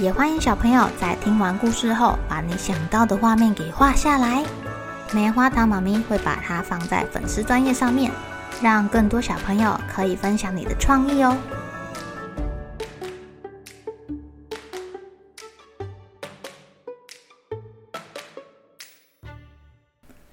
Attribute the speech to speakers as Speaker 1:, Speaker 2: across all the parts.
Speaker 1: 也欢迎小朋友在听完故事后，把你想到的画面给画下来。棉花糖妈咪会把它放在粉丝专页上面，让更多小朋友可以分享你的创意哦。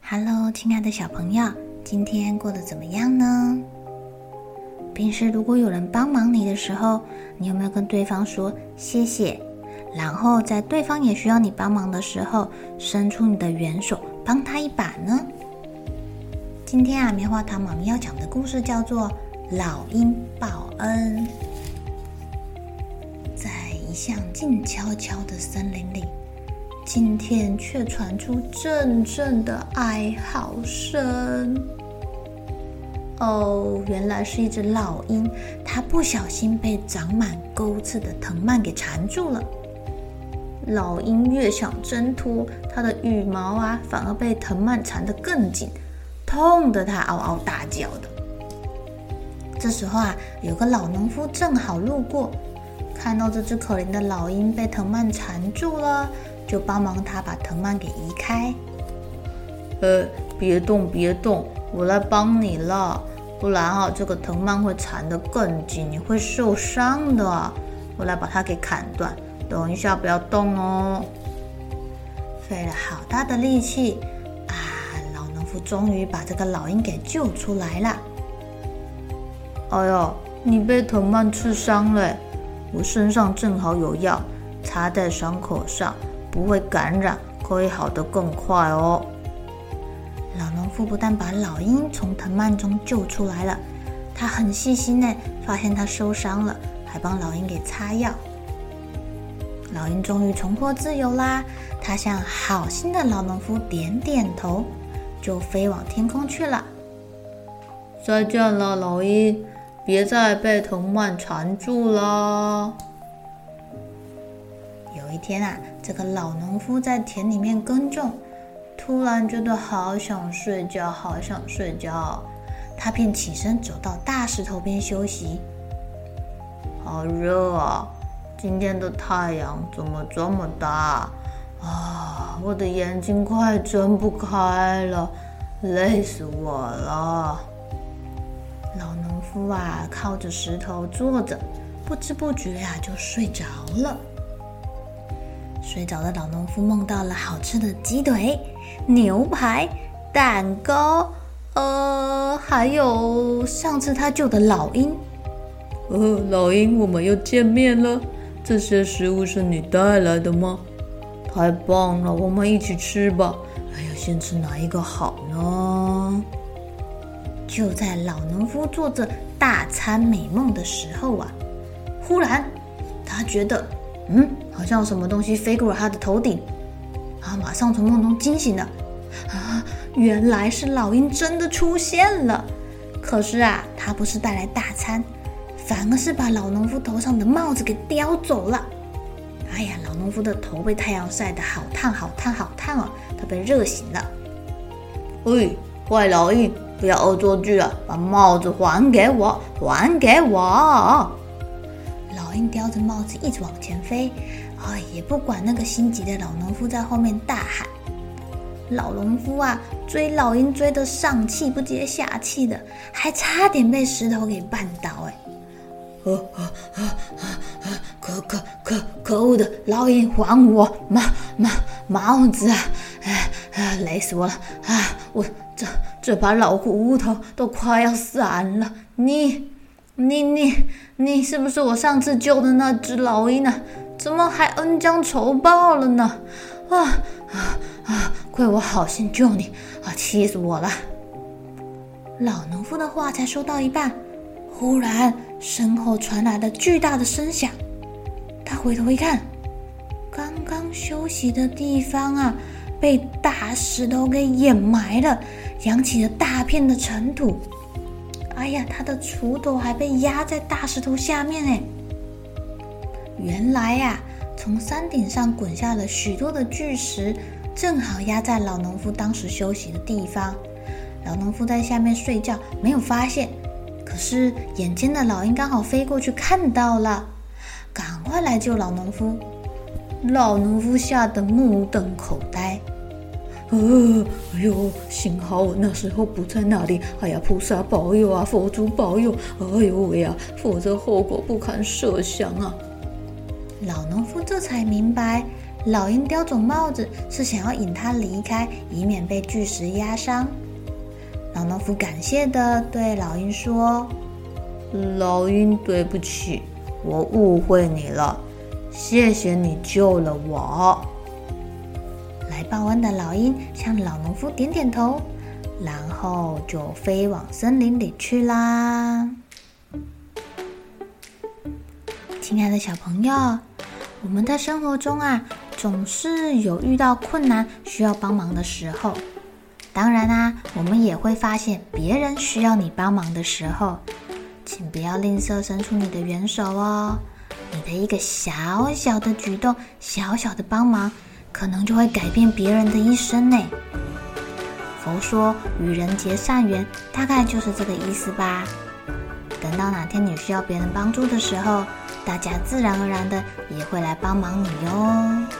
Speaker 1: Hello，亲爱的小朋友，今天过得怎么样呢？平时如果有人帮忙你的时候，你有没有跟对方说谢谢？然后在对方也需要你帮忙的时候，伸出你的援手帮他一把呢？今天啊，棉花糖妈咪要讲的故事叫做《老鹰报恩》。在一向静悄悄的森林里。今天却传出阵阵的哀嚎声。哦，原来是一只老鹰，它不小心被长满钩刺的藤蔓给缠住了。老鹰越想挣脱，它的羽毛啊，反而被藤蔓缠得更紧，痛得它嗷嗷大叫的。这时候啊，有个老农夫正好路过，看到这只可怜的老鹰被藤蔓缠住了。就帮忙它把藤蔓给移开。呃，别动，别动，我来帮你了。不然啊，这个藤蔓会缠得更紧，你会受伤的。我来把它给砍断。等一下，不要动哦。费了好大的力气啊！老农夫终于把这个老鹰给救出来了。哎呦，你被藤蔓刺伤了，我身上正好有药，擦在伤口上。不会感染，可以好得更快哦。老农夫不但把老鹰从藤蔓中救出来了，他很细心呢，发现他受伤了，还帮老鹰给擦药。老鹰终于重获自由啦！它向好心的老农夫点点头，就飞往天空去了。再见了，老鹰，别再被藤蔓缠住了。有一天啊，这个老农夫在田里面耕种，突然觉得好想睡觉，好想睡觉，他便起身走到大石头边休息。好热啊！今天的太阳怎么这么大啊？我的眼睛快睁不开了，累死我了。老农夫啊，靠着石头坐着，不知不觉呀、啊，就睡着了。睡着的老农夫梦到了好吃的鸡腿、牛排、蛋糕，呃，还有上次他救的老鹰。呃，老鹰，我们又见面了。这些食物是你带来的吗？太棒了，我们一起吃吧。哎呀，先吃哪一个好呢？就在老农夫做着大餐美梦的时候啊，忽然他觉得。嗯，好像有什么东西飞过了他的头顶，他，马上从梦中惊醒了，啊，原来是老鹰真的出现了。可是啊，他不是带来大餐，反而是把老农夫头上的帽子给叼走了。哎呀，老农夫的头被太阳晒得好烫，好烫，好烫哦，他被热醒了。喂，坏老鹰，不要恶作剧了，把帽子还给我，还给我。老鹰叼着帽子一直往前飞，啊，也不管那个心急的老农夫在后面大喊。老农夫啊，追老鹰追得上气不接下气的，还差点被石头给绊倒。哎，啊啊啊啊啊！可可可可恶的老鹰，还我帽帽帽子啊！哎啊，累死我了啊！我这这把老骨头都快要散了，你。你你你是不是我上次救的那只老鹰呢？怎么还恩将仇报了呢？啊啊啊！亏我好心救你啊！气死我了！老农夫的话才说到一半，忽然身后传来了巨大的声响，他回头一看，刚刚休息的地方啊，被大石头给掩埋了，扬起了大片的尘土。哎呀，他的锄头还被压在大石头下面哎！原来呀，从山顶上滚下了许多的巨石，正好压在老农夫当时休息的地方。老农夫在下面睡觉，没有发现。可是眼尖的老鹰刚好飞过去看到了，赶快来救老农夫。老农夫吓得目瞪口呆。呃，哎呦，幸好我那时候不在那里。哎呀，菩萨保佑啊，佛祖保佑！哎呦喂呀，否则后果不堪设想啊！老农夫这才明白，老鹰叼走帽子是想要引他离开，以免被巨石压伤。老农夫感谢的对老鹰说：“老鹰，对不起，我误会你了，谢谢你救了我。”来报恩的老鹰向老农夫点点头，然后就飞往森林里去啦。亲爱的小朋友，我们在生活中啊，总是有遇到困难需要帮忙的时候。当然啊，我们也会发现别人需要你帮忙的时候，请不要吝啬伸出你的援手哦。你的一个小小的举动，小小的帮忙。可能就会改变别人的一生呢。佛说与人结善缘，大概就是这个意思吧。等到哪天你需要别人帮助的时候，大家自然而然的也会来帮忙你哟。